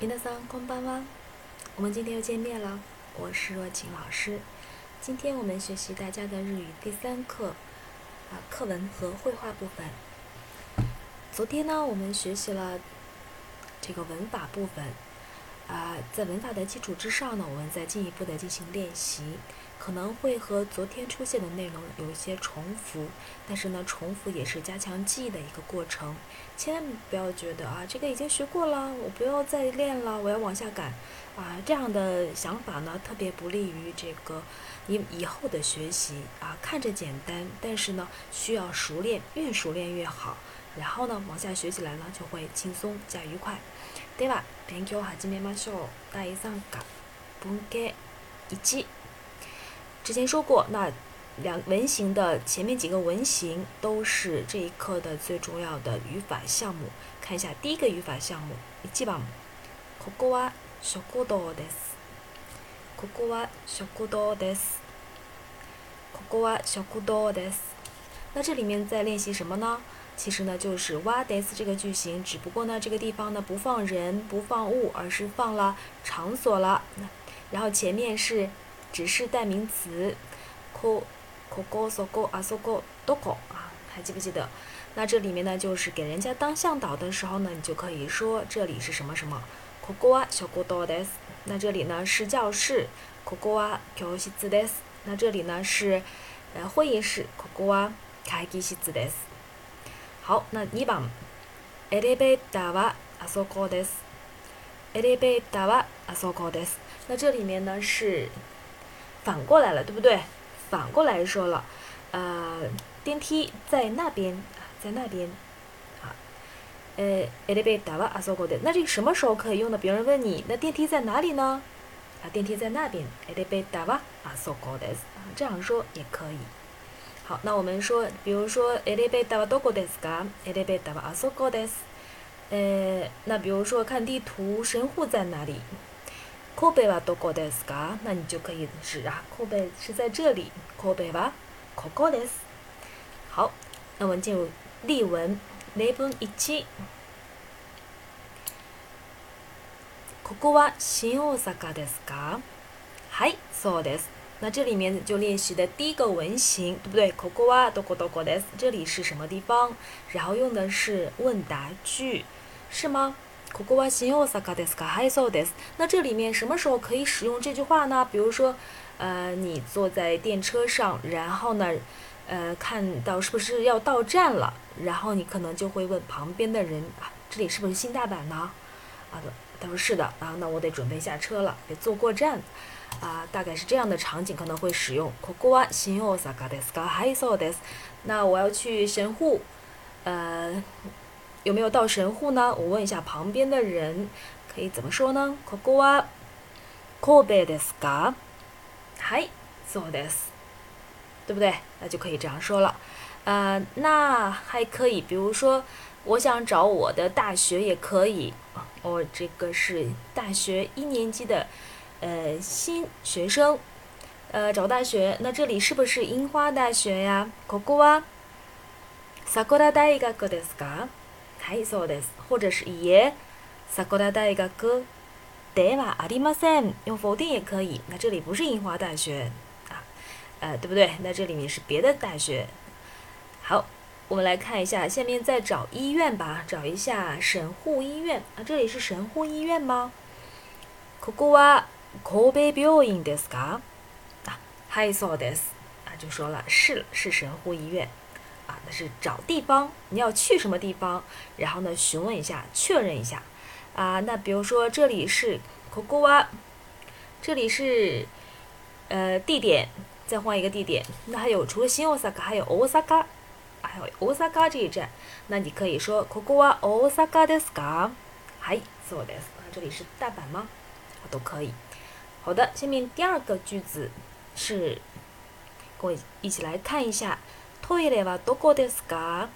皆さんこんばんは。我们今天又见面了，我是若晴老师。今天我们学习大家的日语第三课，啊，课文和绘画部分。昨天呢，我们学习了这个文法部分，啊，在文法的基础之上呢，我们再进一步的进行练习。 可能会和昨天出现的内容有一些重复，但是呢，重复也是加强记忆的一个过程。千万不要觉得啊，这个已经学过了，我不要再练了，我要往下赶啊，这样的想法呢，特别不利于这个你以后的学习啊。看着简单，但是呢，需要熟练，越熟练越好。然后呢，往下学起来呢，就会轻松加愉快。对吧？勉強始めましょう。第三課文系一。 之前说过，那两文型的前面几个文型都是这一课的最重要的语法项目。看一下第一个语法项目，一番。ここは食堂です。ここは食堂です。ここは食堂です。那这里面在练习什么呢？其实呢就是はです这个句型，只不过呢这个地方呢不放人不放物，而是放了场所了。然后前面是。 指示代名词，ココゴソゴアソゴどこ啊？还记不记得？那这里面呢，就是给人家当向导的时候呢，你就可以说这里是什么什么。ココは小学校です。那这里呢是教室。ココは教室です。那这里呢是呃会议室。ココは会議室です。好，那二番エレベーターはアソコです。エレベーターはアソコです。那这里面呢是反过来了，对不对？反过来说了，呃，电梯在那边啊，在那边，啊，呃，elevator 啊，说过的。那这个什么时候可以用呢？别人问你，那电梯在哪里呢？啊，电梯在那边，elevator 啊，说过的，这样说也可以。好，那我们说，比如说，elevator どこですか？elevator あそこです。呃，那比如说看地图，神户在哪里？ コベはどこですか？那你就可以指啊，コベ是在这里。コベはここです。好，那我们进入例文。例文一。ここは新大阪ですか？はい、そうです。那这里面就练习的第一个文型，对不对？ここはどこどこです。这里是什么地方？然后用的是问答句，是吗？ ここは新大阪ですか？はい、そうです。那这里面什么时候可以使用这句话呢？比如说，呃，你坐在电车上，然后呢，呃，看到是不是要到站了，然后你可能就会问旁边的人啊，这里是不是新大阪呢？啊，他说是的啊，那我得准备下车了，得坐过站啊，大概是这样的场景可能会使用。ここは新大阪ですか？はい、そうです。那我要去神户，呃。 有没有到神户呢？我问一下旁边的人，可以怎么说呢？ここは神戸ですか？はい、そうです，对不对？那就可以这样说了。呃，那还可以，比如说，我想找我的大学也可以。我这个是大学一年级的呃新学生，呃找大学，那这里是不是樱花大学呀？ここは桜大学ですか？ はい、そうです。或者是いえ、桜大学ではありません。用否定也可以。那这里不是樱花大学啊，呃，对不对？那这里面是别的大学。好，我们来看一下，下面再找医院吧，找一下神户医院啊。这里是神户医院吗？ここは神戸病院ですか？啊，はい、そうです。啊，就说了，是是神户医院。 啊，那是找地方，你要去什么地方？然后呢，询问一下，确认一下。啊，那比如说这里是 Kokowa，这里是呃地点，再换一个地点。那还有除了新大阪，还有 Osaka，还有 Osaka 这一站。那你可以说 Kokowa Osaka ですか？はい、そうです。这里是大阪吗？都可以。好的，下面第二个句子是，跟我一起来看一下。 トイレはどこですか？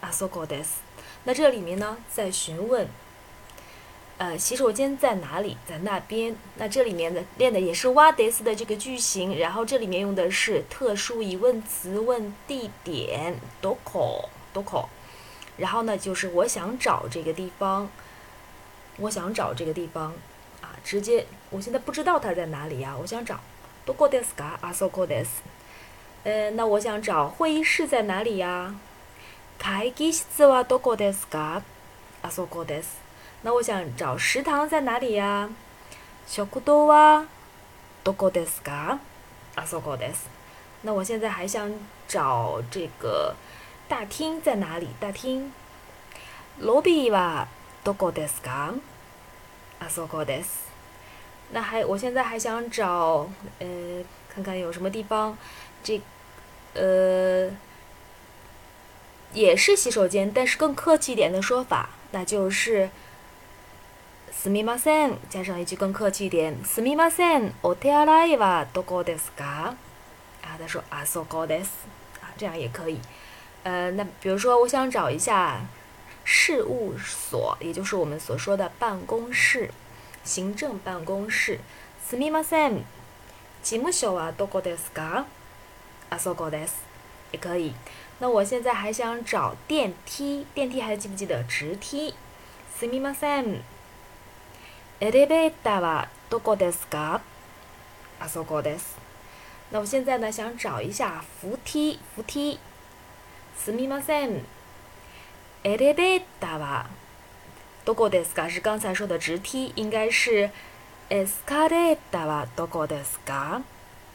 あそこです。那这里面呢，在询问，呃，洗手间在哪里？在那边。那这里面的练的也是哇德斯的这个句型，然后这里面用的是特殊疑问词问地点，どこどこ。然后呢，就是我想找这个地方。 我想找这个地方啊，直接我现在不知道它在哪里呀，我想找。どこですか？あそこです。 呃，那我想找会议室在哪里呀？会議室はどこですか？あそこです。那我想找食堂在哪里呀？食堂はどこですか？あそこです。那我现在还想找这个大厅在哪里？大厅。ロビーはどこですか？あそこです。那还，我现在还想找，呃，看看有什么地方， 这，呃，也是洗手间，但是更客气一点的说法，那就是，すみません，加上一句更客气一点，すみません、お手洗いはどこですか？啊，他说あそこです，啊，这样也可以。呃，那比如说，我想找一下事务所，也就是我们所说的办公室。行政办公室。すみません。事務所はどこですか？ あそこです。也可以。那我现在还想找电梯，电梯还记不记得？直梯？すみません。エレベーターはどこですか？あそこです。那我现在呢，想找一下扶梯，扶梯。すみません。エレベーターはどこですか？是刚才说的直梯，应该是エスカレーターはどこですか？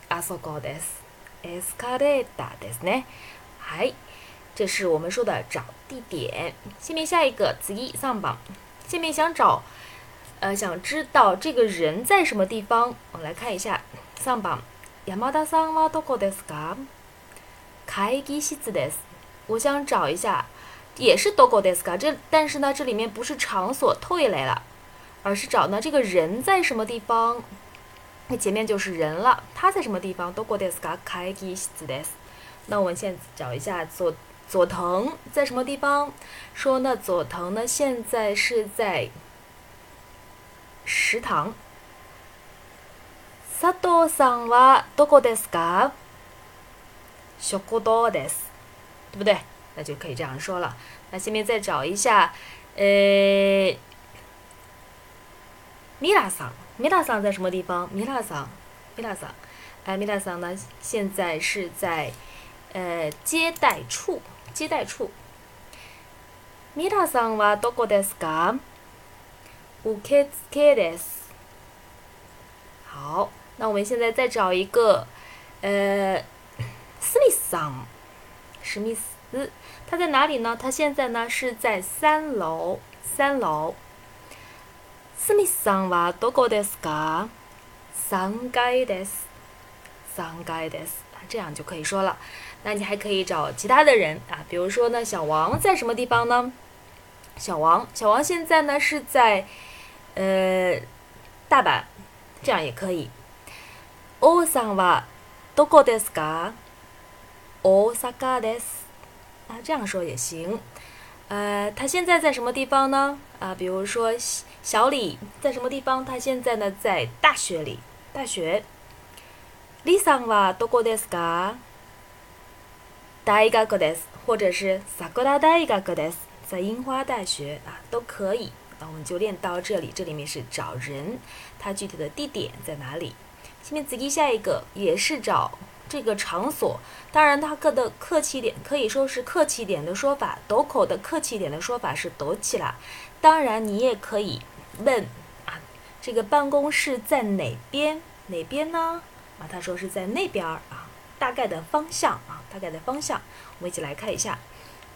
あそこです。エスカレーターですね。はい，这是我们说的找地点。下面下一个次上榜，下面想找，呃，想知道这个人在什么地方。我们来看一下上榜。山田さんはどこですか？会議室です。我想找一下。也是 dogo deska，这但是呢，这里面不是场所退类了，而是找呢这个人在什么地方， 那前面就是人了，他在什么地方？dogo deska kaigi des。那我们现在找一下佐佐藤在什么地方？说呢，佐藤呢现在是在食堂。佐藤さんはどこですか？食堂です，对不对？那就可以这样说了。那下面再找一下，呃，米拉桑， 米拉桑在什么地方？米拉桑，米拉桑，哎，米拉桑呢？现在是在呃接待处，接待处。米拉桑はどこですか？受付です。好，那我们现在再找一个，呃，史密斯桑，史密斯。他在哪里呢？他现在呢是在三楼。三楼。 スミスさんはどこですか？三階です。三階です。这样就可以说了。那你还可以找其他的人啊，比如说呢，小王在什么地方呢？小王，小王现在呢是在呃大阪，这样也可以。王さんはどこですか？大阪です。啊，这样说也行。呃，他现在在什么地方呢？啊，比如说 小李在什么地方？他现在呢在大学里。大学。李さんはどこですか？大学です，或者是桜大学です，在樱花大学啊，都可以。那我们就练到这里。这里面是找人，它具体的地点在哪里？下面仔细下一个也是找。这个场所，当然它的客气点可以说是客气点的说法，斗口的客气点的说法是斗起啦。当然你也可以 问啊，这个办公室在哪边？哪边呢？啊，他说是在那边儿啊，大概的方向啊，大概的方向，我们一起来看一下。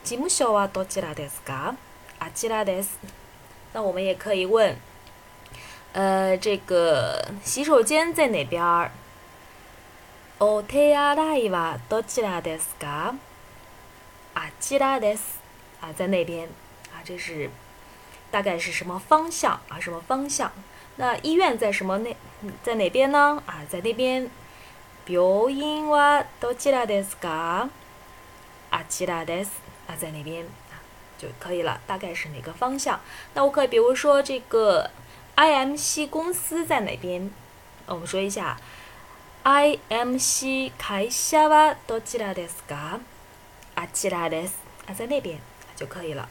事務所はどちらですか？あちらです。那我们也可以问，呃，这个洗手间在哪边儿？お手洗いはどちらですか？あちらです。啊，在那边。啊，这是 大概是什么方向啊？什么方向？那医院在什么那在哪边呢？啊，在那边。病院はどちらですか？あちらです。啊，在那边啊就可以了。大概是哪个方向？那我可以比如说这个 IMC 公司在哪边？我们说一下。IMC 会社はどちらですか？あちらです。啊，在那边就可以了。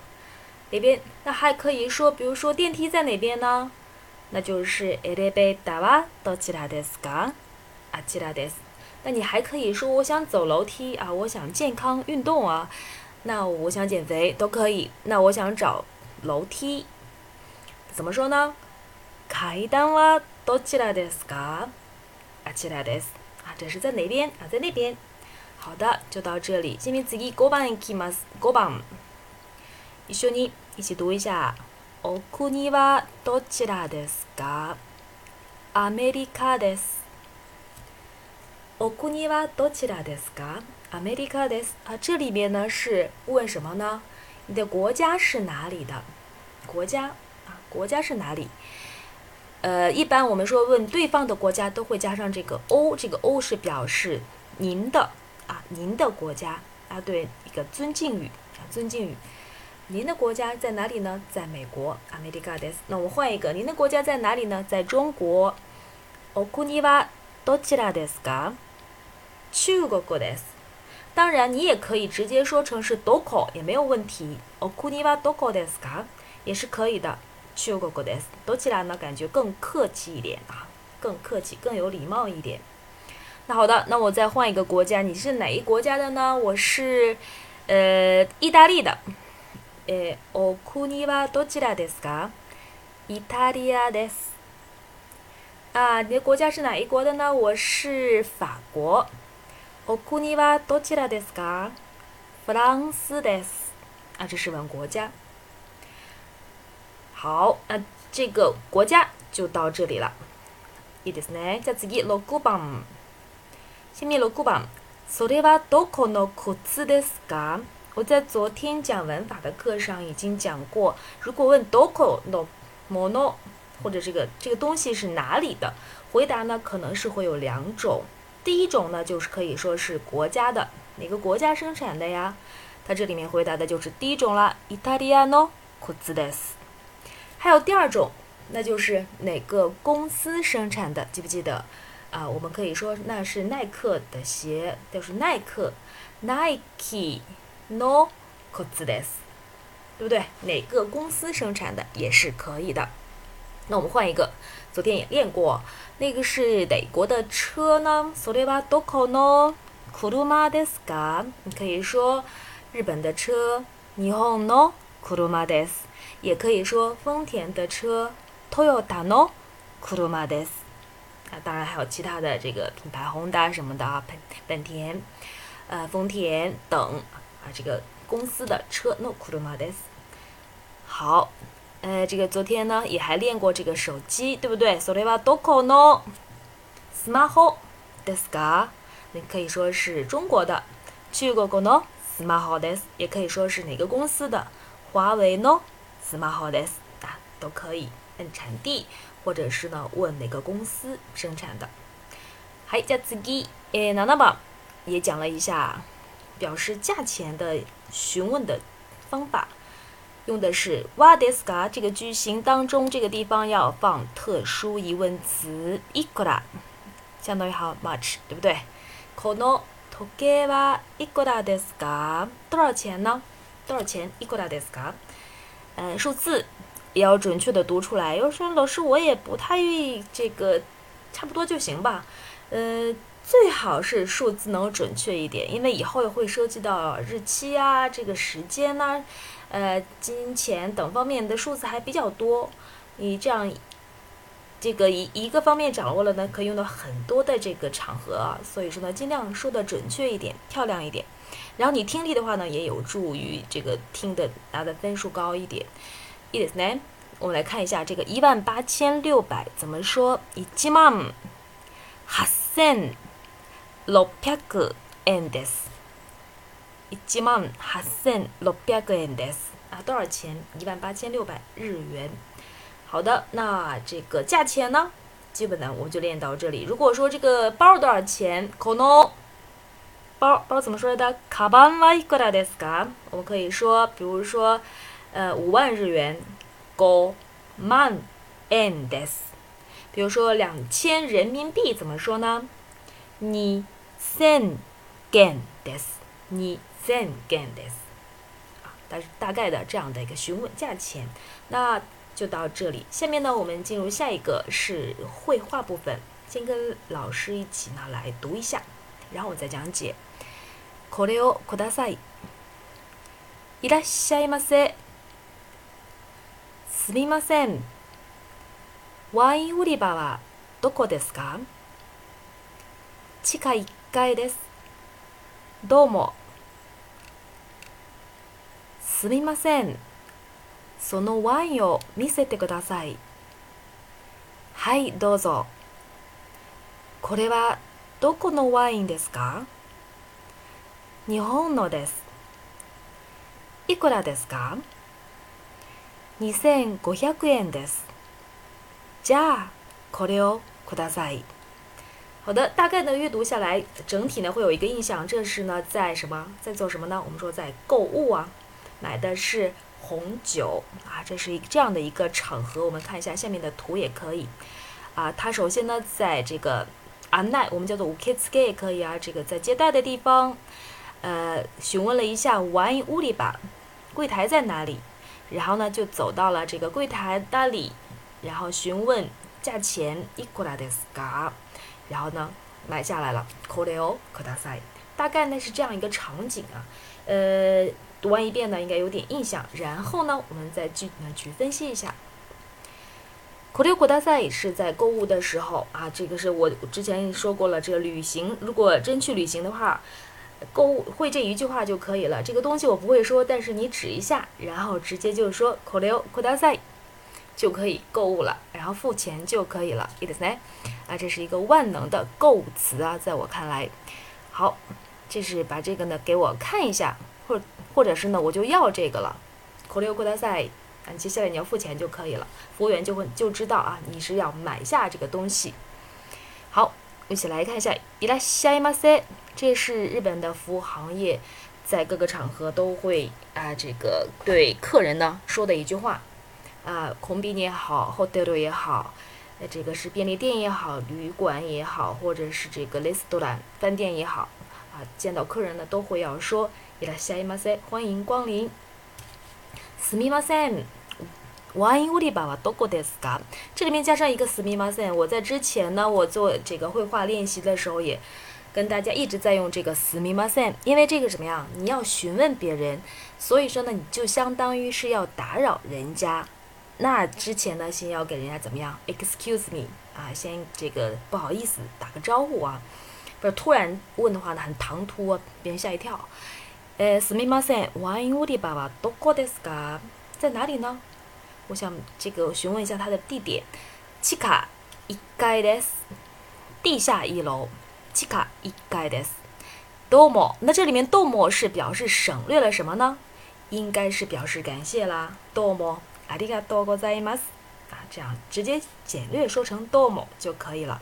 哪边？那还可以说，比如说电梯在哪边呢？那就是エレベーターはどちらですか？あちらです。那你还可以说，我想走楼梯啊，我想健康运动啊，那我想减肥都可以。那我想找楼梯，怎么说呢？階段はどちらですか？あちらです。啊，这是在哪边啊？在那边。好的，就到这里。下面次5番いきます。5番。 一緒に一起读一下。お国はどちらですか？アメリカです。お国はどちらですか？アメリカです。啊，这里面呢是问什么呢？你的国家是哪里的？国家啊，国家是哪里？呃，一般我们说问对方的国家都会加上这个 “o”，这个 “o” 是表示您的啊，您的国家啊，对一个尊敬语啊，尊敬语。 您的国家在哪里呢？在美国，America des。那我换一个，您的国家在哪里呢？在中国，Okuni wa dochira desu ka？中国です。当然，你也可以直接说成是 doko，也没有问题。Okuni wa doko desu ka？也是可以的。中国です。どちら呢？感觉更客气一点啊，更客气，更有礼貌一点。那好的，那我再换一个国家，你是哪一国家的呢？我是，呃，意大利的。 えーお国はどちらですか？意大利です。啊，你的国家是哪一国？的呢？我是法国。お国はどちらですか？フランスです。啊，这是问国家。好，那这个国家就到这里了。いいですね。じゃあ次六番。下面六番。それはどこの靴ですか？我在昨天讲文法的课上已经讲过，如果问 doko no mono 或者这个这个东西是哪里的，回答呢可能是会有两种。第一种呢就是可以说是国家的，哪个国家生产的呀？它这里面回答的就是第一种啦，Italiano k u z d e s 还有第二种，那就是哪个公司生产的？记不记得啊？我们可以说那是耐克的鞋，就是耐克，Nike。No k o t s 对不对？哪个公司生产的也是可以的。那我们换一个，昨天也练过，那个是哪国的车呢？それはどこの車ですか？你可以说日本的车，日本の車です。也可以说丰田的车，Toyota の車です。啊，当然还有其他的这个品牌，宏达什么的啊，本本田，呃，丰田等。 这个公司的车，no kuruma des。好，呃，这个昨天呢也还练过这个手机，对不对？それはどこのスマホですか？你可以说是中国的。中国のスマホです，也可以说是哪个公司的？华为のスマホです啊，都可以。问产地，或者是呢问哪个公司生产的。はい、じゃ次、え、七番也讲了一下。 表示价钱的询问的方法，用的是 “wa deska” 这个句型当中，这个地方要放特殊疑问词 “ikura”，相当于 “how much”，对不对？“kono toke wa ikura deska”，多少钱呢？多少钱？“ikura deska”，呃，数字也要准确的读出来。有时候老师我也不太愿意这个，差不多就行吧，呃。最好是数字能准确一点，因为以后会涉及到日期啊、这个时间呐、呃、金钱等方面的数字还比较多。你这样，这个一一个方面掌握了呢，可以用到很多的这个场合啊。所以说呢，尽量说的准确一点、漂亮一点。然后你听力的话呢，也有助于这个听的拿的分数高一点。いいですね。我们来看一下这个一万八千六百怎么说？一万八千。 六百円です。一万八千六百円です。啊，多少钱？一万八千六百日元。好的，那这个价钱呢？基本呢，我们就练到这里。如果说这个包多少钱？可能包包怎么说来的？カバンはいくらですか？我们可以说，比如说，呃，五万日元。五万円です。比如说两千人民币怎么说呢？你。 千元です。二千元です。大大概的这样的一个询问价钱。那就到这里，下面呢，我们进入下一个是绘画部分，先跟老师一起呢来读一下，然后我再讲解。これをください。いらっしゃいませ。すみません。ワイン売り場はどこですか？地下1階です。どうも。すみません。そのワインを見せてください。はい、どうぞ。これはどこのワインですか？日本のです。いくらですか ?2500 円です。じゃあ、これをください。好的，大概呢阅读下来，整体呢会有一个印象，这是呢在什么，在做什么呢？我们说在购物啊，买的是红酒啊，这是一这样的一个场合。我们看一下下面的图也可以啊。他首先呢在这个安奈，我们叫做五 K S K 也可以啊。这个在接待的地方，呃，询问了一下 Wine 屋里吧，柜台在哪里？然后呢就走到了这个柜台那里，然后询问价钱。いくらですか？ 然后呢，买下来了。これをください。大概呢是这样一个场景啊。呃，读完一遍呢，应该有点印象。然后呢，我们再具体的去分析一下。これをください是在购物的时候啊，这个是我之前说过了。这个旅行，如果真去旅行的话，购物会这一句话就可以了。这个东西我不会说，但是你指一下，然后直接就说これをください。 就可以购物了，然后付钱就可以了，いいですね。啊，这是一个万能的购物词啊，在我看来，好，这是把这个呢给我看一下，或或者是呢我就要这个了，これをください。啊，接下来你要付钱就可以了，服务员就会就知道啊你是要买下这个东西。好，一起来看一下，いらっしゃいませ。这是日本的服务行业，在各个场合都会啊这个对客人呢说的一句话。 啊，空宾也好，hotel 也好，呃，这个是便利店也好，旅馆也好，或者是这个 restaurant 饭店也好，啊，见到客人呢都会要说，いらっしゃいませ，欢迎光临。すみません、ワイン売り場はどこですか？这里面加上一个すみません。我在之前呢，我做这个绘画练习的时候也跟大家一直在用这个すみません，因为这个怎么样？你要询问别人，所以说呢，你就相当于是要打扰人家。 那之前呢，先要给人家怎么样？Excuse me 啊，先这个不好意思打个招呼啊，不是突然问的话呢，很唐突啊，别人吓一跳。呃，すみません、ワイン売り場はどこですか？在哪里呢？我想这个询问一下他的地点。地下一階です。地下一楼。地下一階です。どうも。那这里面どうも是表示省略了什么呢？应该是表示感谢啦。どうも。 ありがとうございます啊，这样直接简略说成どうも就可以了。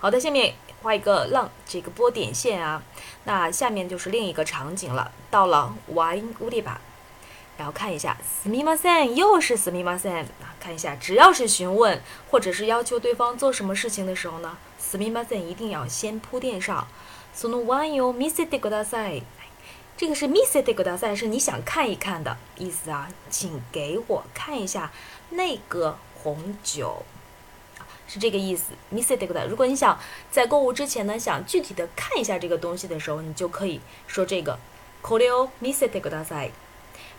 好的，下面画一个浪，这个波点线啊。那下面就是另一个场景了，到了ワイン売り場，然后看一下すみません，又是すみません啊。看一下，只要是询问或者是要求对方做什么事情的时候呢，すみません一定要先铺垫上。そのワインを見せてください。 这个是 m i s s t 大赛，是你想看一看的意思啊，请给我看一下那个红酒，是这个意思。m i s s t 大赛，如果你想在购物之前呢，想具体的看一下这个东西的时候，你就可以说这个 k o r e o m i s s t 大赛。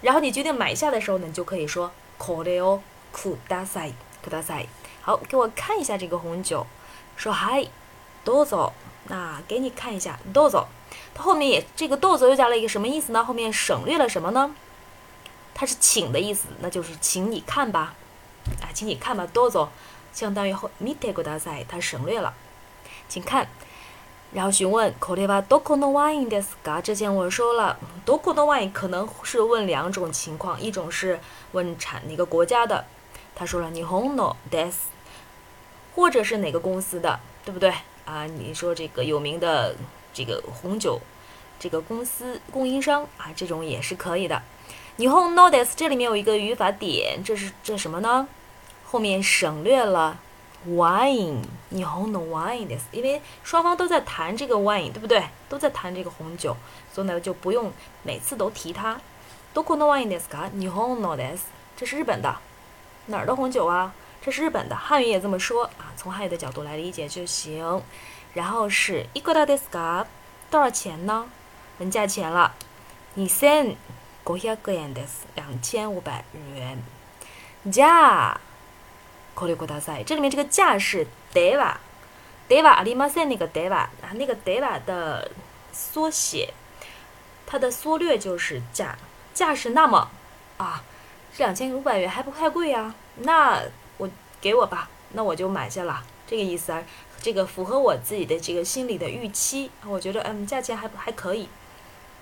然后你决定买下的时候呢，你就可以说 k o r e o ku 大赛，ku 大赛。好，给我看一下这个红酒，说嗨，どうぞ。那给你看一下，どうぞ。 它后面也这个豆子又加了一个什么意思呢？后面省略了什么呢？它是请的意思，那就是请你看吧，啊，请你看吧，豆子相当于后見てください，它省略了，请看。然后询问これはどこのワインですか？之前我说了，どこのワイン可能是问两种情况，一种是问产哪个国家的，他说了日本のです，或者是哪个公司的，对不对？啊，你说这个有名的。 这个红酒，这个公司供应商啊，这种也是可以的。你后 notice 这里面有一个语法点，这是这什么呢？后面省略了 wine，你后 no wine this，因为双方都在谈这个 wine，对不对？都在谈这个红酒，所以呢就不用每次都提它。 どこのワインですか？日本のです。这是日本的。哪儿的红酒啊？这是日本的。汉语也这么说啊，从汉语的角度来理解就行。 然后是いくらですか？多少钱呢？问价钱了。二千五百円です。两千五百日元。じゃあ、これください。这里面这个价是では。ではありません那个では啊，那个では的缩写，它的缩略就是价。价是那么啊，这两千五百元还不太贵呀？那我给我吧，那我就买下了。 这个意思啊，这个符合我自己的这个心理的预期，我觉得嗯，价钱还还可以。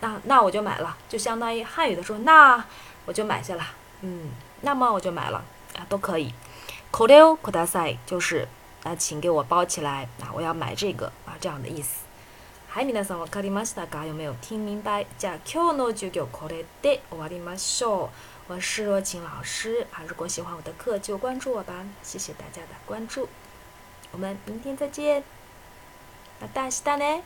那那我就买了，就相当于汉语的说，那我就买下了。嗯，那么我就买了啊，都可以。これをください就是啊，请给我包起来啊，我要买这个啊，这样的意思。はい、皆さんわかりましたか？有没有听明白？じゃあ今日の授業これで終わりましょう。我是若晴老师啊，如果喜欢我的课就关注我吧，谢谢大家的关注， 我们明天再见。また明日ね。